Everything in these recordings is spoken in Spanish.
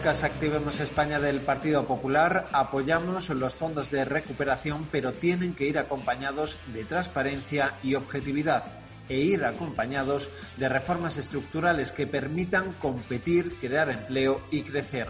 Podcast Activemos España del Partido Popular. Apoyamos los fondos de recuperación, pero tienen que ir acompañados de transparencia y objetividad e ir acompañados de reformas estructurales que permitan competir, crear empleo y crecer.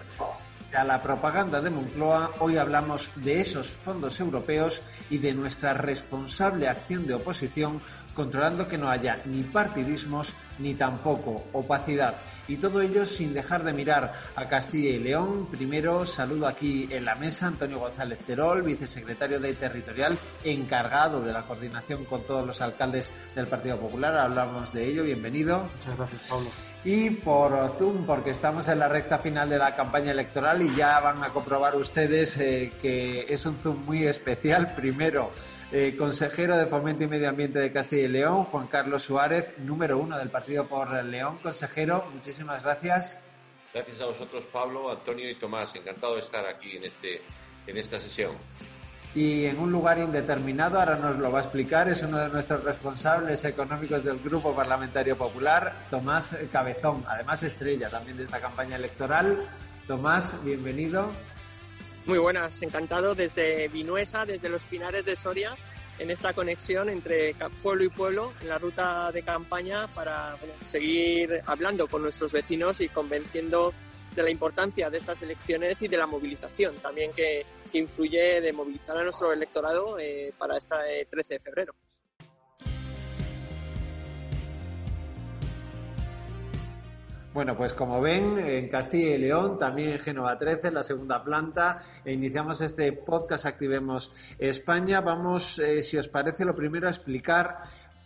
A la propaganda de Moncloa, hoy hablamos de esos fondos europeos y de nuestra responsable acción de oposición controlando que no haya ni partidismos ni tampoco opacidad. Y todo ello sin dejar de mirar a Castilla y León. Primero saludo aquí en la mesa Antonio González Terol, vicesecretario de Territorial, encargado de la coordinación con todos los alcaldes del Partido Popular. Hablamos de ello. Bienvenido. Muchas gracias, Pablo. Y por Zoom, porque estamos en la recta final de la campaña electoral y ya van a comprobar ustedes eh, que es un Zoom muy especial. Primero, eh, consejero de Fomento y Medio Ambiente de Castilla y León, Juan Carlos Suárez, número uno del Partido por León. Consejero, muchísimas gracias. Gracias a vosotros, Pablo, Antonio y Tomás. Encantado de estar aquí en, este, en esta sesión. Y en un lugar indeterminado, ahora nos lo va a explicar, es uno de nuestros responsables económicos del Grupo Parlamentario Popular, Tomás Cabezón, además estrella también de esta campaña electoral. Tomás, bienvenido. Muy buenas, encantado desde Vinuesa, desde los Pinares de Soria, en esta conexión entre pueblo y pueblo en la ruta de campaña para seguir hablando con nuestros vecinos y convenciendo de la importancia de estas elecciones y de la movilización también que, influye de movilizar a nuestro electorado eh, para este 13 de febrero. Bueno, pues como ven, en Castilla y León, también en Génova 13, en la segunda planta, e iniciamos este podcast Activemos España. Vamos, eh, si os parece, lo primero a explicar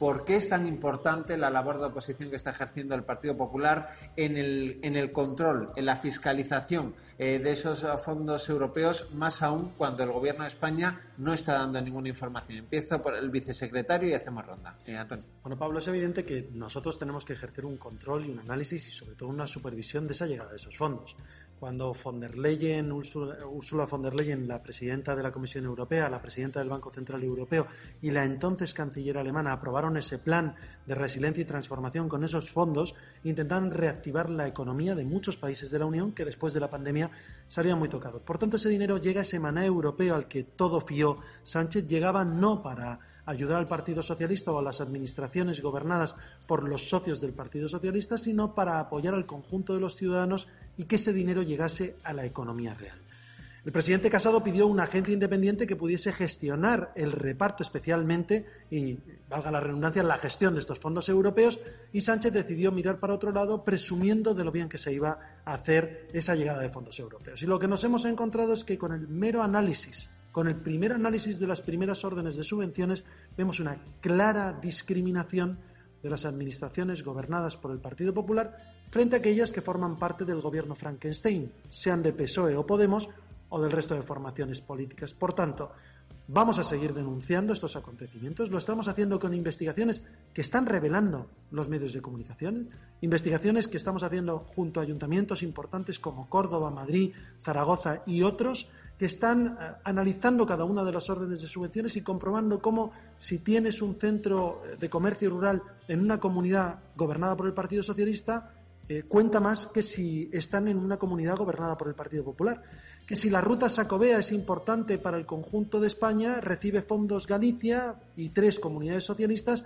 por qué es tan importante la labor de oposición que está ejerciendo el Partido Popular en el, control, en la fiscalización eh, de esos fondos europeos, más aún cuando el Gobierno de España no está dando ninguna información. Empiezo por el vicesecretario y hacemos ronda. Eh, Antonio. Bueno, Pablo, es evidente que nosotros tenemos que ejercer un control y un análisis y sobre todo una supervisión de esa llegada de esos fondos cuando von der Leyen, Ursula von der Leyen, la presidenta de la Comisión Europea, la presidenta del Banco Central Europeo y la entonces canciller alemana aprobaron ese plan de resiliencia y transformación con esos fondos, intentaron reactivar la economía de muchos países de la Unión que después de la pandemia salían muy tocados. Por tanto, ese dinero llega, ese maná europeo al que todo fió Sánchez, llegaba no para ayudar al Partido Socialista o a las administraciones gobernadas por los socios del Partido Socialista, sino para apoyar al conjunto de los ciudadanos y que ese dinero llegase a la economía real. El presidente Casado pidió una agencia independiente que pudiese gestionar el reparto especialmente, y valga la redundancia, la gestión de estos fondos europeos, y Sánchez decidió mirar para otro lado, presumiendo de lo bien que se iba a hacer esa llegada de fondos europeos. Y lo que nos hemos encontrado es que con el mero análisis, con el primer análisis de las primeras órdenes de subvenciones, vemos una clara discriminación de las administraciones gobernadas por el Partido Popular frente a aquellas que forman parte del gobierno Frankenstein, sean de PSOE o Podemos o del resto de formaciones políticas. Por tanto, vamos a seguir denunciando estos acontecimientos. Lo estamos haciendo con investigaciones que están revelando los medios de comunicación, investigaciones que estamos haciendo junto a ayuntamientos importantes como Córdoba, Madrid, Zaragoza y otros que están eh, analizando cada una de las órdenes de subvenciones y comprobando cómo si tienes un centro eh, de comercio rural en una comunidad gobernada por el Partido Socialista, eh, cuenta más que si están en una comunidad gobernada por el Partido Popular. Que si la ruta Sacobea es importante para el conjunto de España, recibe fondos Galicia y tres comunidades socialistas,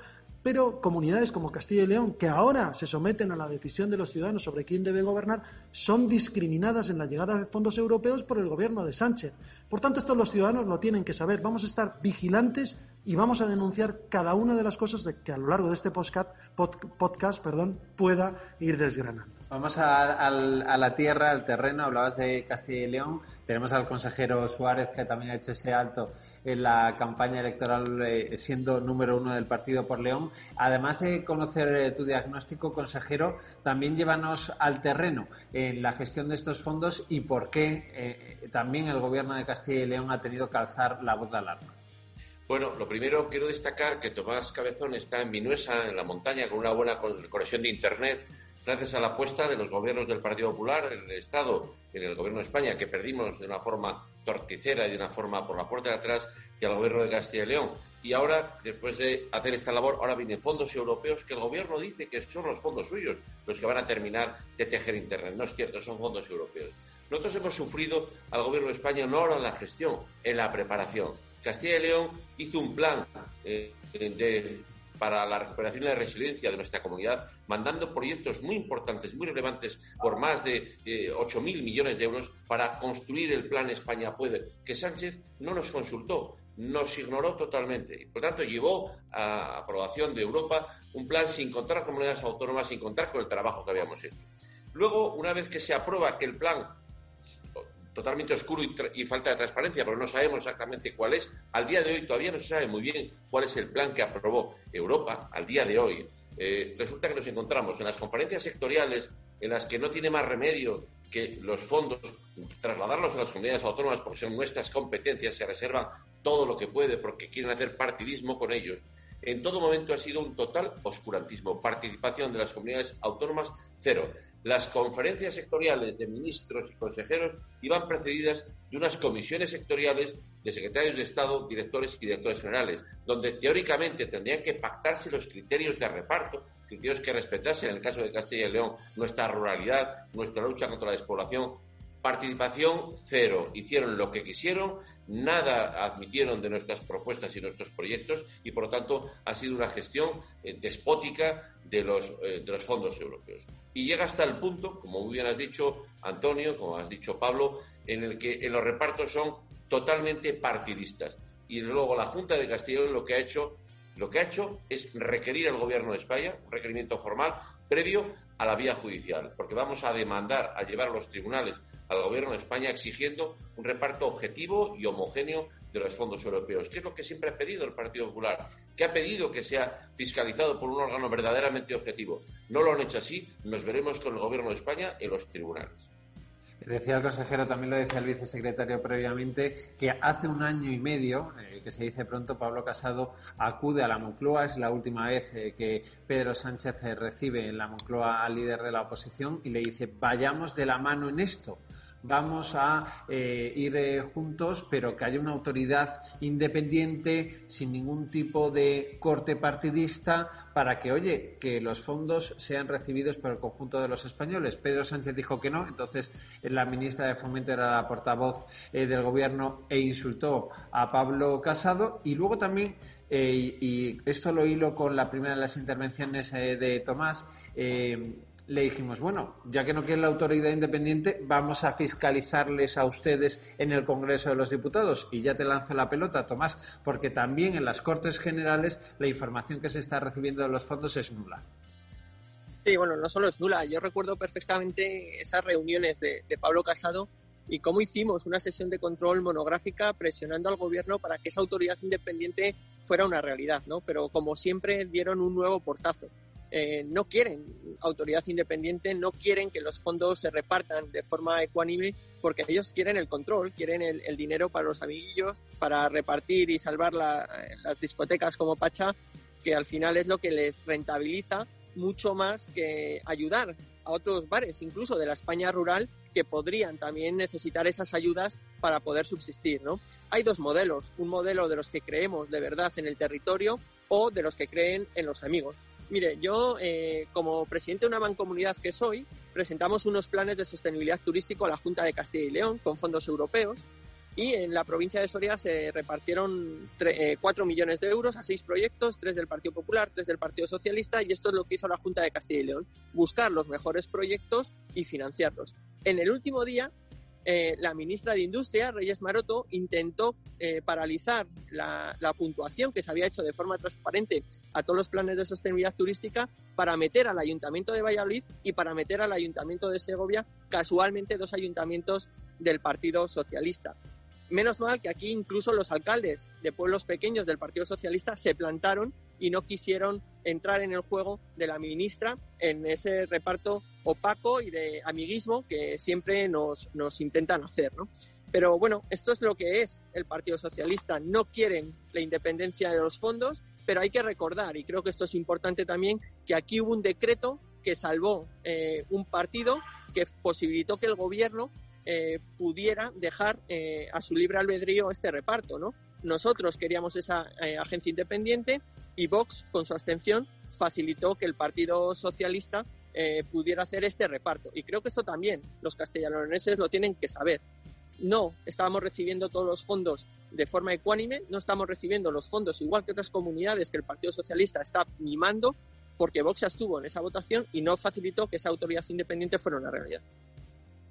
pero comunidades como Castilla y León, que ahora se someten a la decisión de los ciudadanos sobre quién debe gobernar, son discriminadas en la llegada de fondos europeos por el gobierno de Sánchez. Por tanto, esto los ciudadanos lo tienen que saber. Vamos a estar vigilantes y vamos a denunciar cada una de las cosas que a lo largo de este podcast, pueda ir desgranando. Vamos a, la tierra, al terreno. Hablabas de Castilla y León. Tenemos al consejero Suárez, que también ha hecho ese alto en la campaña electoral, eh, siendo número uno del partido por León. Además de conocer eh, tu diagnóstico, consejero, también llévanos al terreno en la gestión de estos fondos y por qué eh, también el gobierno de Castilla y León ha tenido que alzar la voz de alarma. Bueno, lo primero quiero destacar que Tomás Cabezón está en Vinuesa, en la montaña, con una buena conexión de Internet gracias a la apuesta de los gobiernos del Partido Popular en el Estado, en el gobierno de España, que perdimos de una forma torticera y de una forma por la puerta de atrás, y al gobierno de Castilla y León. Y ahora, después de hacer esta labor, ahora vienen fondos europeos que el gobierno dice que son los fondos suyos los que van a terminar de tejer Internet. No es cierto, son fondos europeos. Nosotros hemos sufrido al gobierno de España no ahora en la gestión, en la preparación. Castilla y León hizo un plan eh, de para la recuperación y la resiliencia de nuestra comunidad, mandando proyectos muy importantes, muy relevantes, por más de eh, 8.000 millones de euros para construir el plan España Puede, que Sánchez no nos consultó, nos ignoró totalmente y, por tanto, llevó a aprobación de Europa un plan sin contar con comunidades autónomas, sin contar con el trabajo que habíamos hecho. Luego, una vez que se aprueba que el plan totalmente oscuro y, falta de transparencia, porque no sabemos exactamente cuál es. Al día de hoy todavía no se sabe muy bien cuál es el plan que aprobó Europa al día de hoy. Eh, resulta que nos encontramos en las conferencias sectoriales en las que no tiene más remedio que los fondos trasladarlos a las comunidades autónomas porque son nuestras competencias, se reservan todo lo que puede porque quieren hacer partidismo con ellos. En todo momento ha sido un total oscurantismo. Participación de las comunidades autónomas, cero. Las conferencias sectoriales de ministros y consejeros iban precedidas de unas comisiones sectoriales de secretarios de Estado, directores y directores generales, donde teóricamente tendrían que pactarse los criterios de reparto, criterios que respetasen, en el caso de Castilla y León, nuestra ruralidad, nuestra lucha contra la despoblación, Participación cero. Hicieron lo que quisieron, nada admitieron de nuestras propuestas y nuestros proyectos y, por lo tanto, ha sido una gestión eh, despótica de los, eh, de los fondos europeos. Y llega hasta el punto, como muy bien has dicho, Antonio, como has dicho Pablo, en el que en los repartos son totalmente partidistas. Y luego la Junta de Castilla lo que ha hecho, lo que ha hecho es requerir al Gobierno de España, un requerimiento formal, previo a la vía judicial, porque vamos a demandar, a llevar a los tribunales al Gobierno de España exigiendo un reparto objetivo y homogéneo de los fondos europeos, que es lo que siempre ha pedido el Partido Popular, que ha pedido que sea fiscalizado por un órgano verdaderamente objetivo. No lo han hecho así, nos veremos con el Gobierno de España en los tribunales. Decía el consejero, también lo decía el vicesecretario previamente, que hace un año y medio, eh, que se dice pronto, Pablo Casado acude a la Moncloa. Es la última vez eh, que Pedro Sánchez eh, recibe en la Moncloa al líder de la oposición y le dice, vayamos de la mano en esto vamos a eh, ir eh, juntos, pero que haya una autoridad independiente, sin ningún tipo de corte partidista, para que, oye, que los fondos sean recibidos por el conjunto de los españoles. Pedro Sánchez dijo que no, entonces eh, la ministra de Fomento era la portavoz del gobierno e insultó a Pablo Casado y luego también y esto lo hilo con la primera de las intervenciones de Tomás, le dijimos, bueno, ya que no quiere la autoridad independiente, vamos a fiscalizarles a ustedes en el Congreso de los Diputados. Y ya te lanzo la pelota, Tomás, porque también en las Cortes Generales la información que se está recibiendo de los fondos es nula. Sí, bueno, no solo es nula. Yo recuerdo perfectamente esas reuniones de, de Pablo Casado y cómo hicimos una sesión de control monográfica presionando al gobierno para que esa autoridad independiente fuera una realidad, ¿no? Pero como siempre dieron un nuevo portazo. Eh, no quieren autoridad independiente, no quieren que los fondos se repartan de forma ecuánime porque ellos quieren el control, quieren el, dinero para los amiguillos, para repartir y salvar las discotecas como Pacha, que al final es lo que les rentabiliza mucho más que ayudar a otros bares, incluso de la España rural, que podrían también necesitar esas ayudas para poder subsistir. ¿no? Hay dos modelos, un modelo de los que creemos de verdad en el territorio o de los que creen en los amigos. Mire, yo eh, como presidente de una mancomunidad que soy, presentamos unos planes de sostenibilidad turístico a la Junta de Castilla y León con fondos europeos y en la provincia de Soria se repartieron 4 eh, millones de euros a seis proyectos, tres del Partido Popular, tres del Partido Socialista y esto es lo que hizo la Junta de Castilla y León, buscar los mejores proyectos y financiarlos. En el último día eh, la ministra de Industria, Reyes Maroto, intentó eh, paralizar la, puntuación que se había hecho de forma transparente a todos los planes de sostenibilidad turística para meter al Ayuntamiento de Valladolid y para meter al Ayuntamiento de Segovia, casualmente dos ayuntamientos del Partido Socialista. Menos mal que aquí incluso los alcaldes de pueblos pequeños del Partido Socialista se plantaron y no quisieron entrar en el juego de la ministra en ese reparto opaco y de amiguismo que siempre nos, nos intentan hacer, ¿no? Pero bueno, esto es lo que es el Partido Socialista. No quieren la independencia de los fondos, pero hay que recordar, y creo que esto es importante también, que aquí hubo un decreto que salvó eh, un partido que posibilitó que el gobierno eh, pudiera dejar eh, a su libre albedrío este reparto, ¿no? Nosotros queríamos esa agencia independiente y Vox, con su abstención, facilitó que el Partido Socialista eh, pudiera hacer este reparto. Y creo que esto también los castellanoneses lo tienen que saber. No estábamos recibiendo todos los fondos de forma ecuánime, no estamos recibiendo los fondos igual que otras comunidades que el Partido Socialista está mimando, porque Vox estuvo en esa votación y no facilitó que esa autoridad independiente fuera una realidad.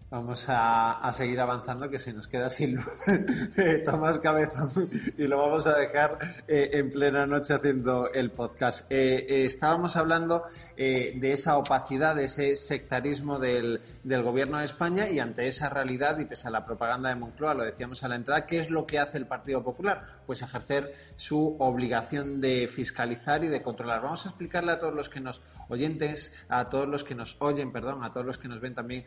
Vamos a, seguir avanzando, que se nos queda sin luz Tomás Cabezón y lo vamos a dejar eh, en plena noche haciendo el podcast. Eh, eh, estábamos hablando de esa opacidad, de ese sectarismo del, del, gobierno de España y ante esa realidad y pese a la propaganda de Moncloa, lo decíamos a la entrada, ¿qué es lo que hace el Partido Popular? Pues ejercer su obligación de fiscalizar y de controlar. Vamos a explicarle a todos los que nos oyentes, a todos los que nos oyen, perdón, a todos los que nos ven también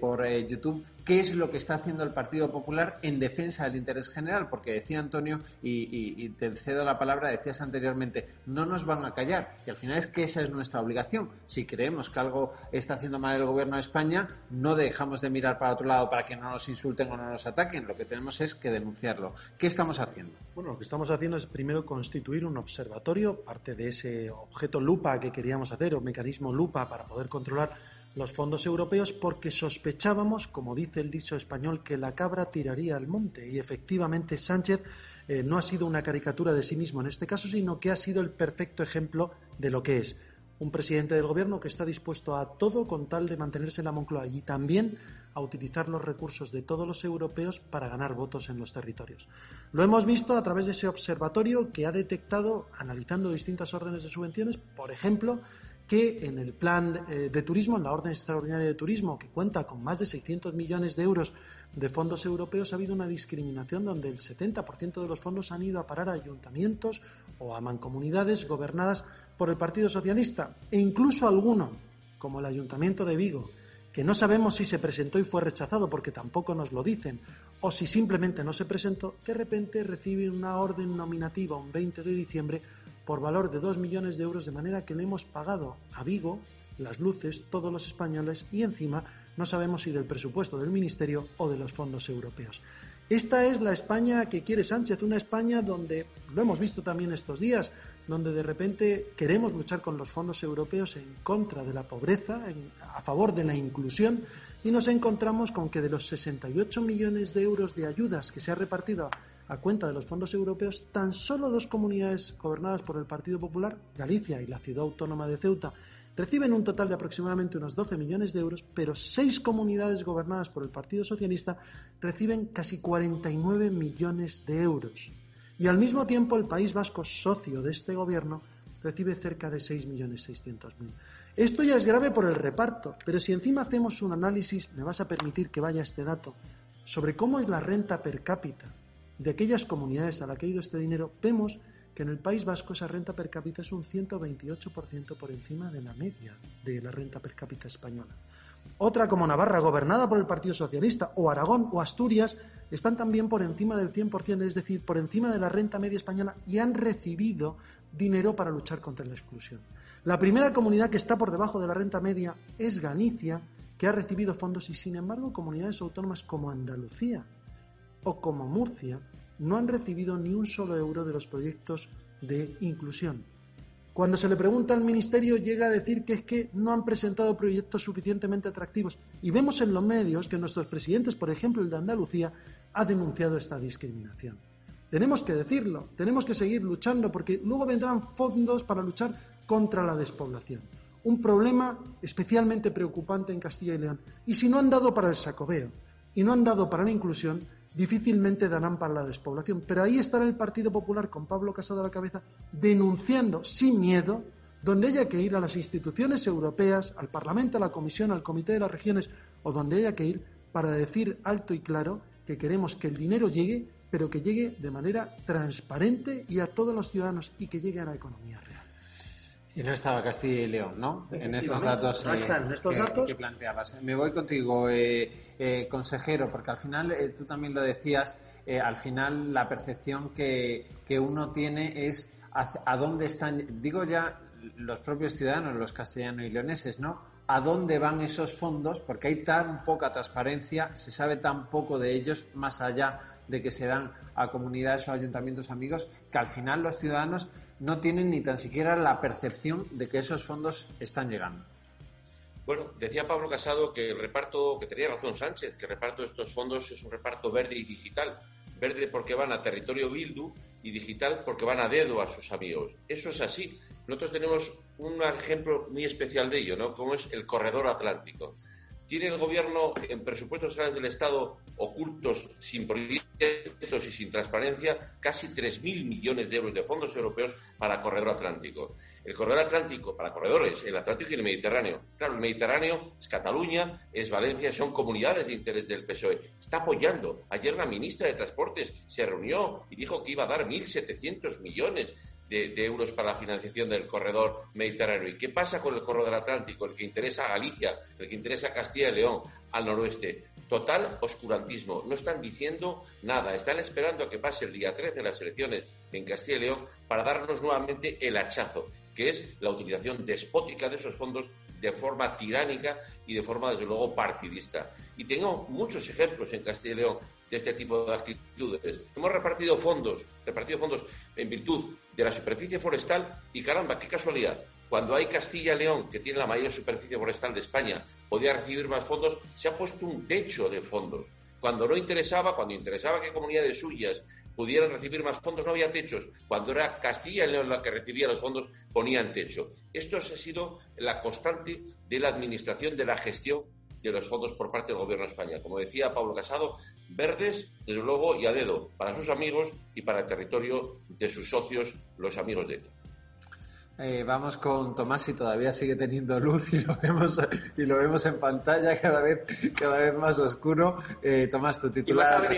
por YouTube qué es lo que está haciendo el Partido Popular en defensa del interés general, porque decía Antonio, y, te cedo la palabra, decías anteriormente, no nos van a callar, y al final es que esa es nuestra obligación. Si creemos que algo está haciendo mal el gobierno de España, no dejamos de mirar para otro lado para que no nos insulten o no nos ataquen, lo que tenemos es que denunciarlo. ¿Qué estamos haciendo? Bueno, lo que estamos haciendo es primero constituir un observatorio, parte de ese objeto lupa que queríamos hacer, o mecanismo lupa para poder controlar los fondos europeos porque sospechábamos, como dice el dicho español, que la cabra tiraría al monte. Y efectivamente Sánchez eh, no ha sido una caricatura de sí mismo en este caso, sino que ha sido el perfecto ejemplo de lo que es un presidente del gobierno que está dispuesto a todo con tal de mantenerse en la Moncloa y también a utilizar los recursos de todos los europeos para ganar votos en los territorios. Lo hemos visto a través de ese observatorio que ha detectado, analizando distintas órdenes de subvenciones, por ejemplo, que en el plan eh, de turismo, en la orden extraordinaria de turismo, que cuenta con más de 600 millones de euros de fondos europeos, ha habido una discriminación donde el 70% de los fondos han ido a parar a ayuntamientos o a mancomunidades gobernadas por el Partido Socialista. E incluso alguno, como el Ayuntamiento de Vigo, que no sabemos si se presentó y fue rechazado porque tampoco nos lo dicen, o si simplemente no se presentó, de repente recibe una orden nominativa un 20 de diciembre por valor de 2 millones de euros, de manera que le hemos pagado a Vigo las luces, todos los españoles, y encima no sabemos si del presupuesto del Ministerio o de los fondos europeos. Esta es la España que quiere Sánchez, una España donde, lo hemos visto también estos días, donde de repente queremos luchar con los fondos europeos en contra de la pobreza, a favor de la inclusión, y nos encontramos con que de los 68 millones de euros de ayudas que se ha repartido a cuenta de los fondos europeos, tan solo dos comunidades gobernadas por el Partido Popular, Galicia y la ciudad autónoma de Ceuta, reciben un total de aproximadamente unos 12 millones de euros, pero seis comunidades gobernadas por el Partido Socialista reciben casi 49 millones de euros. Y al mismo tiempo el País Vasco, socio de este gobierno, recibe cerca de 6.600.000. Esto ya es grave por el reparto, pero si encima hacemos un análisis, me vas a permitir que vaya este dato, sobre cómo es la renta per cápita de aquellas comunidades a las que ha ido este dinero, vemos que en el País Vasco esa renta per cápita es un 128% por encima de la media de la renta per cápita española. Otra como Navarra, gobernada por el Partido Socialista, o Aragón o Asturias, están también por encima del 100%, es decir, por encima de la renta media española y han recibido dinero para luchar contra la exclusión. La primera comunidad que está por debajo de la renta media es Galicia, que ha recibido fondos y, sin embargo, comunidades autónomas como Andalucía, o como Murcia no han recibido ni un solo euro de los proyectos de inclusión. Cuando se le pregunta al Ministerio llega a decir que es que no han presentado proyectos suficientemente atractivos. Y vemos en los medios que nuestros presidentes, por ejemplo el de Andalucía, ha denunciado esta discriminación. Tenemos que decirlo, tenemos que seguir luchando porque luego vendrán fondos para luchar contra la despoblación. Un problema especialmente preocupante en Castilla y León. Y si no han dado para el sacobeo, y no han dado para la inclusión, difícilmente darán para la despoblación. Pero ahí estará el Partido Popular con Pablo Casado a la cabeza denunciando sin miedo donde haya que ir a las instituciones europeas, al Parlamento, a la Comisión, al Comité de las Regiones o donde haya que ir para decir alto y claro que queremos que el dinero llegue, pero que llegue de manera transparente y a todos los ciudadanos y que llegue a la economía real. Y no estaba Castilla y León, ¿no? En estos datos, no están, en estos datos. que planteabas. Me voy contigo, eh, eh, consejero, porque al final, eh, tú también lo decías, al final la percepción que, que uno tiene es a, dónde están, digo ya los propios ciudadanos, los castellanos y leoneses, ¿no? ¿A dónde van esos fondos? Porque hay tan poca transparencia, se sabe tan poco de ellos, más allá de que se dan a comunidades o ayuntamientos amigos, que al final los ciudadanos no tienen ni tan siquiera la percepción de que esos fondos están llegando. Bueno, decía Pablo Casado que el reparto, que tenía razón Sánchez, que el reparto de estos fondos es un reparto verde y digital. Verde porque van a territorio Bildu y digital porque van a dedo a sus amigos. Eso es así. Nosotros tenemos un ejemplo muy especial de ello, ¿no? Como es el corredor atlántico. ¿Tiene el gobierno en presupuestos generales del Estado ocultos, sin proyectos y sin transparencia, casi 3.000 millones de euros de fondos europeos para el corredor atlántico? El corredor atlántico, para corredores, el Atlántico y el Mediterráneo. Claro, el Mediterráneo es Cataluña, es Valencia, son comunidades de interés del PSOE. Está apoyando. Ayer la ministra de Transportes se reunió y dijo que iba a dar 1.700 millones de, euros para la financiación del corredor mediterráneo. ¿Y qué pasa con el corredor atlántico, el que interesa a Galicia, el que interesa a Castilla y León, al noroeste? Total oscurantismo. No están diciendo nada. Están esperando a que pase el día 13 de las elecciones en Castilla y León para darnos nuevamente el hachazo, que es la utilización despótica de esos fondos de forma tiránica y de forma, desde luego, partidista. Y tengo muchos ejemplos en Castilla y León de este tipo de actitudes. Hemos repartido fondos, repartido fondos en virtud de la superficie forestal y caramba, qué casualidad. Cuando hay Castilla y León, que tiene la mayor superficie forestal de España, podía recibir más fondos, se ha puesto un techo de fondos. Cuando no interesaba, cuando interesaba que comunidades suyas pudieran recibir más fondos, no había techos. Cuando era Castilla y León la que recibía los fondos, ponían techo. Esto ha sido la constante de la administración, de la gestión de los fondos por parte del Gobierno de España. Como decía Pablo Casado, verdes, desde luego, y a dedo, para sus amigos y para el territorio de sus socios, los amigos de él. Eh, vamos con Tomás y todavía sigue teniendo luz y lo vemos y lo vemos en pantalla cada vez cada vez más oscuro. Eh, Tomás, tu titular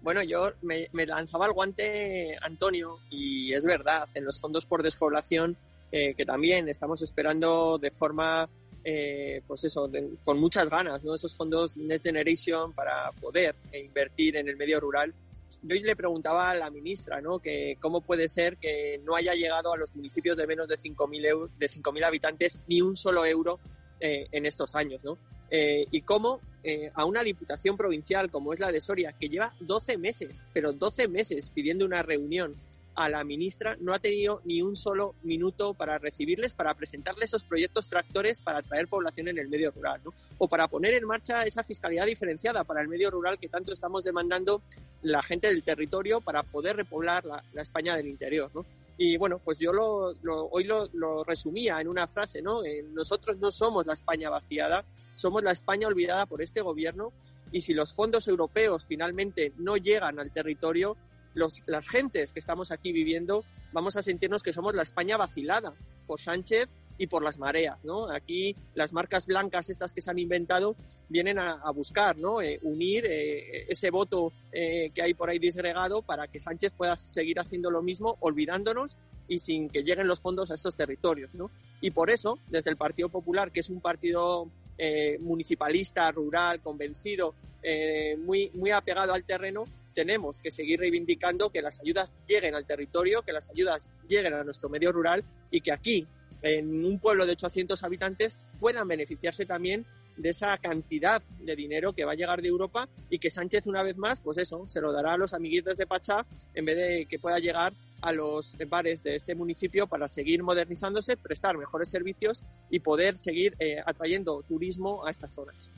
Bueno, yo me, lanzaba el guante Antonio y es verdad, en los fondos por despoblación eh, que también estamos esperando de forma eh, pues eso, con muchas ganas, ¿no? Esos fondos Net Generation para poder invertir en el medio rural. Yo le preguntaba a la ministra, ¿no? Que cómo puede ser que no haya llegado a los municipios de menos de 5.000 de 5.000 habitantes ni un solo euro eh, en estos años, ¿no? Eh, y cómo a una diputación provincial como es la de Soria, que lleva 12 meses, pero 12 meses pidiendo una reunión a la ministra no ha tenido ni un solo minuto para recibirles, para presentarles esos proyectos tractores para atraer población en el medio rural. O para poner en marcha esa fiscalidad diferenciada para el medio rural que tanto estamos demandando la gente del territorio para poder repoblar la, España del interior. Y bueno, pues yo lo, hoy lo, resumía en una frase. Eh, nosotros no somos la España vaciada, somos la España olvidada por este gobierno y si los fondos europeos finalmente no llegan al territorio, las gentes que estamos aquí viviendo vamos a sentirnos que somos la España vacilada por Sánchez y por las mareas, ¿no? Aquí las marcas blancas estas que se han inventado vienen a, buscar, ¿no? Eh, unir eh, ese voto eh, que hay por ahí disgregado para que Sánchez pueda seguir haciendo lo mismo, olvidándonos y sin que lleguen los fondos a estos territorios. Y por eso, desde el Partido Popular, que es un partido municipalista, rural, convencido, muy, muy apegado al terreno, tenemos que seguir reivindicando que las ayudas lleguen al territorio, que las ayudas lleguen a nuestro medio rural y que aquí, en un pueblo de 800 habitantes, puedan beneficiarse también de esa cantidad de dinero que va a llegar de Europa y que Sánchez una vez más, pues eso, se lo dará a los amiguitos de Pachá en vez de que pueda llegar a los bares de este municipio para seguir modernizándose, prestar mejores servicios y poder seguir eh, atrayendo turismo a estas zonas.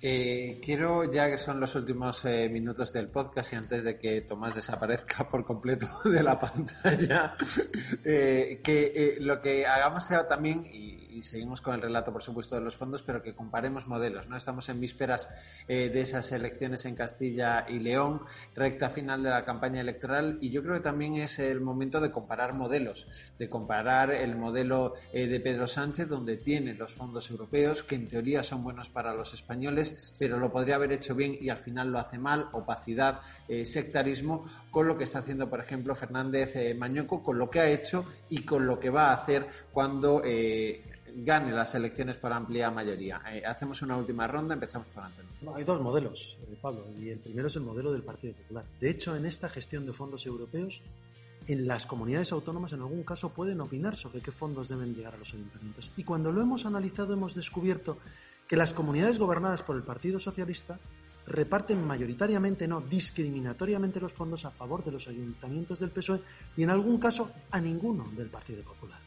Eh, quiero, ya que son los últimos eh, minutos del podcast y antes de que Tomás desaparezca por completo de la pantalla, eh, que lo que hagamos sea también, y, y seguimos con el relato, por supuesto, de los fondos, pero que comparemos modelos. No estamos en vísperas eh, de esas elecciones en Castilla y León, recta final de la campaña electoral, y yo creo que también es el momento de comparar modelos, de comparar el modelo eh, de Pedro Sánchez, donde tiene los fondos europeos, que en teoría son buenos para los españoles, pero lo podría haber hecho bien y al final lo hace mal, opacidad, eh, sectarismo, con lo que está haciendo, por ejemplo, Fernández Mañoco, con lo que ha hecho y con lo que va a hacer cuando gane las elecciones por amplia mayoría. Eh, hacemos una última ronda, empezamos con Antonio. hay dos modelos, eh, Pablo, y el primero es el modelo del Partido Popular. De hecho, en esta gestión de fondos europeos, en las comunidades autónomas en algún caso pueden opinar sobre qué fondos deben llegar a los ayuntamientos. Y cuando lo hemos analizado hemos descubierto que las comunidades gobernadas por el Partido Socialista reparten mayoritariamente, no discriminatoriamente los fondos a favor de los ayuntamientos del PSOE y en algún caso a ninguno del Partido Popular.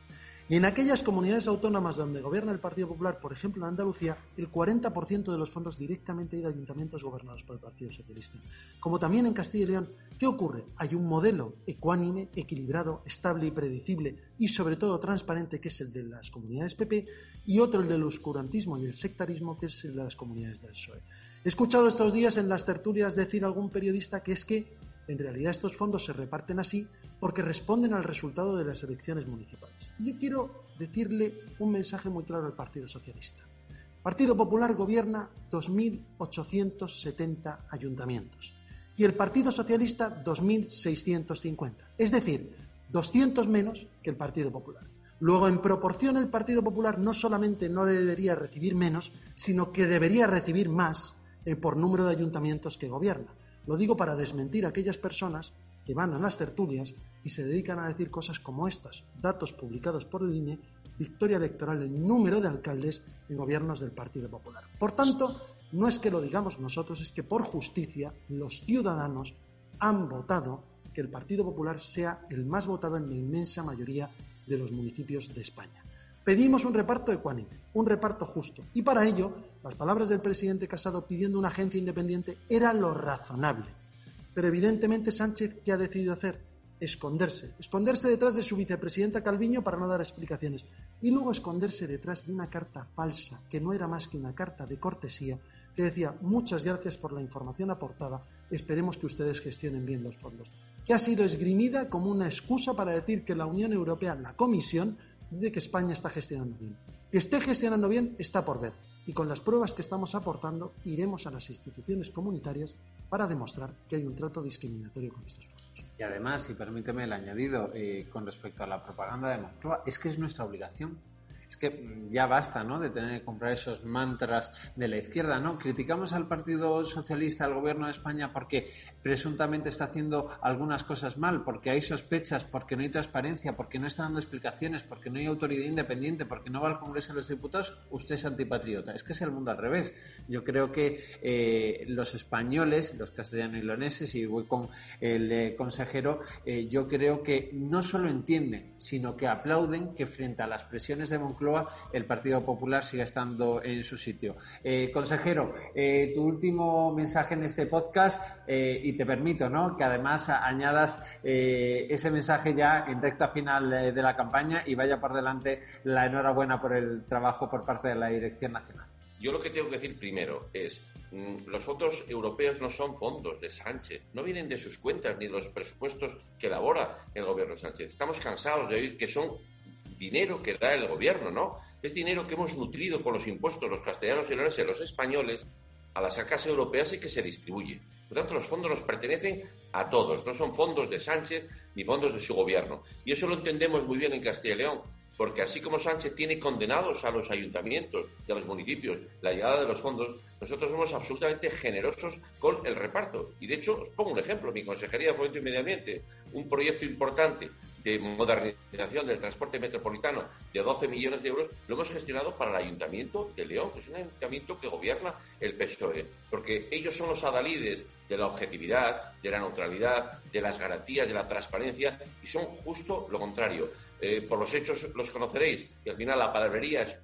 Y en aquellas comunidades autónomas donde gobierna el Partido Popular, por ejemplo en Andalucía, el 40% de los fondos directamente ido a ayuntamientos gobernados por el Partido Socialista. Como también en Castilla y León, ¿qué ocurre? Hay un modelo ecuánime, equilibrado, estable y predecible y sobre todo transparente, que es el de las comunidades PP, y otro el del oscurantismo y el sectarismo, que es el de las comunidades del PSOE. He escuchado estos días en las tertulias decir algún periodista que es que en realidad estos fondos se reparten así porque responden al resultado de las elecciones municipales. Y yo quiero decirle un mensaje muy claro al Partido Socialista. Partido Popular gobierna 2.870 ayuntamientos y el Partido Socialista 2.650, es decir, 200 menos que el Partido Popular. Luego, en proporción, el Partido Popular no solamente no debería recibir menos, sino que debería recibir más eh, por número de ayuntamientos que gobierna. Lo digo para desmentir a aquellas personas que van a las tertulias y se dedican a decir cosas como estas, datos publicados por el INE, victoria electoral en número de alcaldes en gobiernos del Partido Popular. Por tanto, no es que lo digamos nosotros, es que por justicia los ciudadanos han votado que el Partido Popular sea el más votado en la inmensa mayoría de los municipios de España. Pedimos un reparto ecuánime, un reparto justo. Y para ello, las palabras del presidente Casado pidiendo una agencia independiente era lo razonable. Pero evidentemente Sánchez, ¿qué ha decidido hacer? Esconderse. Esconderse detrás de su vicepresidenta Calviño para no dar explicaciones. Y luego esconderse detrás de una carta falsa, que no era más que una carta de cortesía, que decía muchas gracias por la información aportada, esperemos que ustedes gestionen bien los fondos. Que ha sido esgrimida como una excusa para decir que la Unión Europea, la Comisión, de que España está gestionando bien. Que esté gestionando bien está por ver. Y con las pruebas que estamos aportando, iremos a las instituciones comunitarias para demostrar que hay un trato discriminatorio con estos fondos. Y además, si permíteme el añadido, eh, con respecto a la propaganda de Moncloa, es que es nuestra obligación es que ya basta, ¿no? De tener que comprar esos mantras de la izquierda, ¿no? Criticamos al Partido Socialista, al Gobierno de España, porque presuntamente está haciendo algunas cosas mal, porque hay sospechas, porque no hay transparencia, porque no está dando explicaciones, porque no hay autoridad independiente, porque no va al Congreso de los Diputados. Usted es antipatriota. Es que es el mundo al revés. Yo creo que eh, los españoles, los castellanos y leoneses, y voy con el eh, consejero, eh, yo creo que no solo entienden, sino que aplauden que frente a las presiones de Moncloa el Partido Popular sigue estando en su sitio. Eh, consejero, eh, tu último mensaje en este podcast eh, y te permito ¿no? que además añadas ese mensaje ya en recta final de la campaña y vaya por delante la enhorabuena por el trabajo por parte de la Dirección Nacional. Yo lo que tengo que decir primero es, mm, los fondos europeos no son fondos de Sánchez, no vienen de sus cuentas ni de los presupuestos que elabora el gobierno Sánchez. Estamos cansados de oír que son dinero que da el gobierno, ¿no? Es dinero que hemos nutrido con los impuestos los castellanos y los españoles a las arcas europeas y que se distribuye. Por tanto, los fondos nos pertenecen a todos, no son fondos de Sánchez ni fondos de su gobierno. Y eso lo entendemos muy bien en Castilla y León, porque así como Sánchez tiene condenados a los ayuntamientos y a los municipios la llegada de los fondos, nosotros somos absolutamente generosos con el reparto. Y de hecho, os pongo un ejemplo, mi Consejería de Fomento y Medio Ambiente, un proyecto importante de modernización del transporte metropolitano de 12 millones de euros, lo hemos gestionado para el Ayuntamiento de León, que es un ayuntamiento que gobierna el PSOE, porque ellos son los adalides de la objetividad, de la neutralidad, de las garantías, de la transparencia, y son justo lo contrario. Eh, por los hechos los conoceréis, y al final la palabrería es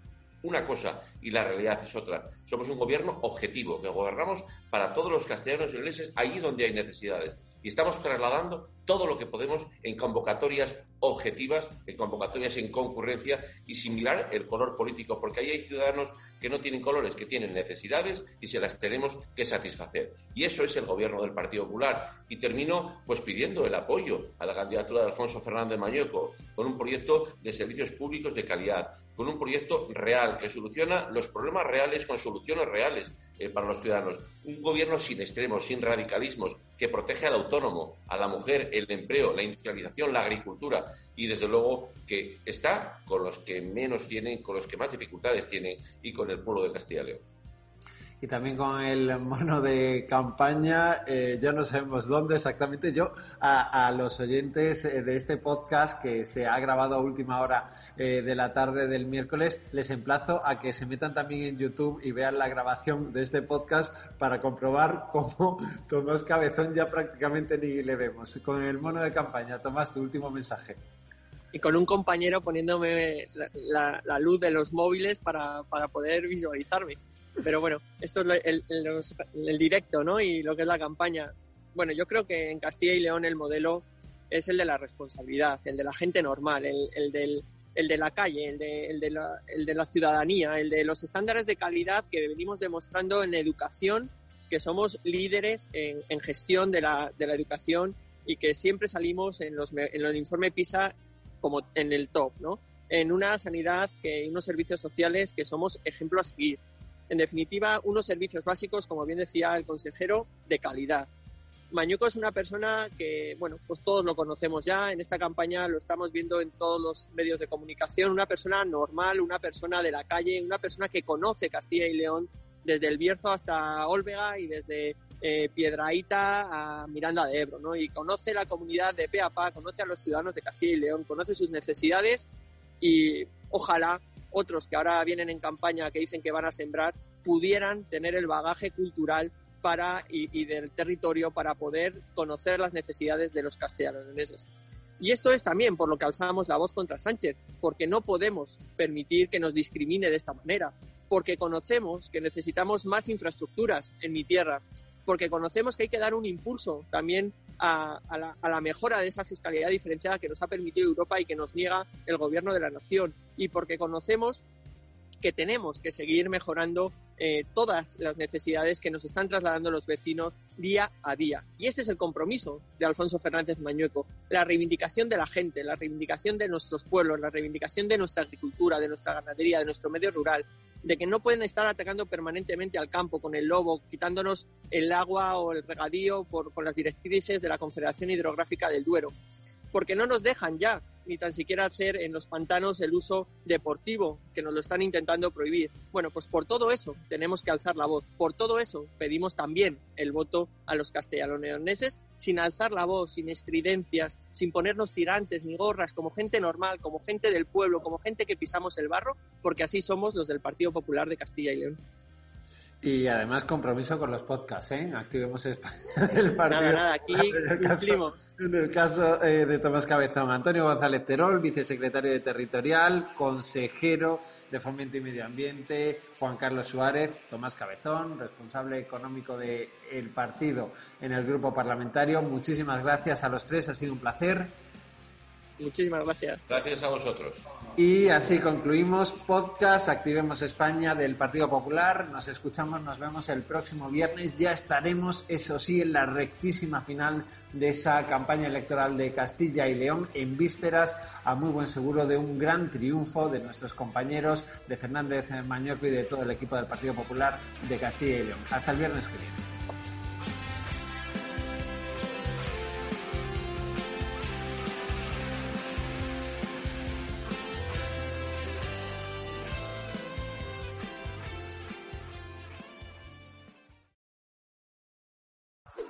una cosa y la realidad es otra. Somos un gobierno objetivo, que gobernamos para todos los castellanos y ingleses allí donde hay necesidades. Y estamos trasladando todo lo que podemos en convocatorias objetivas, en convocatorias en concurrencia y similar el color político, porque ahí hay ciudadanos que no tienen colores, que tienen necesidades y se las tenemos que satisfacer. Y eso es el gobierno del Partido Popular. Y termino pues pidiendo el apoyo a la candidatura de Alfonso Fernández Mañueco con un proyecto de servicios públicos de calidad, con un proyecto real que soluciona los problemas reales con soluciones reales eh, para los ciudadanos. Un gobierno sin extremos, sin radicalismos, que protege al autónomo, a la mujer, el empleo, la industrialización, la agricultura y desde luego que está con los que menos tienen, con los que más dificultades tienen y con el pueblo de Castilla y León y también con el mono de campaña. Eh, ya no sabemos dónde exactamente. Yo a, los oyentes eh, de este podcast que se ha grabado a última hora eh, de la tarde del miércoles, les emplazo a que se metan también en YouTube y vean la grabación de este podcast para comprobar cómo Tomás Cabezón ya prácticamente ni le vemos. Con el mono de campaña, Tomás, tu último mensaje y con un compañero poniéndome la, luz de los móviles para, poder visualizarme. Pero bueno, esto es el, el, directo, ¿no? Y lo que es la campaña. Bueno, yo creo que en Castilla y León el modelo es el de la responsabilidad, el de la gente normal, el, el del, el de la calle, el de, de la, el de la ciudadanía, el de los estándares de calidad que venimos demostrando en educación, que somos líderes en, en gestión de la, de la educación y que siempre salimos en los, en el informe PISA como en el top, ¿no? En una sanidad, que unos servicios sociales que somos ejemplo a seguir. En definitiva, unos servicios básicos, como bien decía el consejero, de calidad. Mañuco es una persona que, bueno, pues todos lo conocemos ya, en esta campaña lo estamos viendo en todos los medios de comunicación, una persona normal, una persona de la calle, una persona que conoce Castilla y León desde el Bierzo hasta Olvega y desde eh, Piedraíta a Miranda de Ebro, ¿no? Y conoce la comunidad de Peapa, conoce a los ciudadanos de Castilla y León, conoce sus necesidades y ojalá otros que ahora vienen en campaña que dicen que van a sembrar pudieran tener el bagaje cultural para y, del territorio para poder conocer las necesidades de los castellanos. Y esto es también por lo que alzamos la voz contra Sánchez, porque no podemos permitir que nos discrimine de esta manera, porque conocemos que necesitamos más infraestructuras en mi tierra, porque conocemos que hay que dar un impulso también a, la, mejora de esa fiscalidad diferenciada que nos ha permitido Europa y que nos niega el gobierno de la nación, y porque conocemos que tenemos que seguir mejorando eh, todas las necesidades que nos están trasladando los vecinos día a día. Y ese es el compromiso de Alfonso Fernández Mañueco, la reivindicación de la gente, la reivindicación de nuestros pueblos, la reivindicación de nuestra agricultura, de nuestra ganadería, de nuestro medio rural, de que no pueden estar atacando permanentemente al campo con el lobo, quitándonos el agua o el regadío por, con las directrices de la Confederación Hidrográfica del Duero, porque no nos dejan ya ni tan siquiera hacer en los pantanos el uso deportivo, que nos lo están intentando prohibir. Bueno, pues por todo eso tenemos que alzar la voz. Por todo eso pedimos también el voto a los castellano-leoneses sin alzar la voz, sin estridencias, sin ponernos tirantes ni gorras, como gente normal, como gente del pueblo, como gente que pisamos el barro, porque así somos los del Partido Popular de Castilla y León. Y además compromiso con los podcasts, ¿eh? Activemos España del partido. Nada, nada, aquí en el caso, en el caso eh, de Tomás Cabezón, Antonio González Terol, vicesecretario de Territorial, consejero de Fomento y Medio Ambiente, Juan Carlos Suárez, Tomás Cabezón, responsable económico del partido en el grupo parlamentario. Muchísimas gracias a los tres, ha sido un placer. Muchísimas gracias. Gracias a vosotros. Y así concluimos podcast Activemos España del Partido Popular. Nos escuchamos, nos vemos el próximo viernes. Ya estaremos, eso sí, en la rectísima final de esa campaña electoral de Castilla y León en vísperas a muy buen seguro de un gran triunfo de nuestros compañeros de Fernández Mañoco y de todo el equipo del Partido Popular de Castilla y León. Hasta el viernes que viene.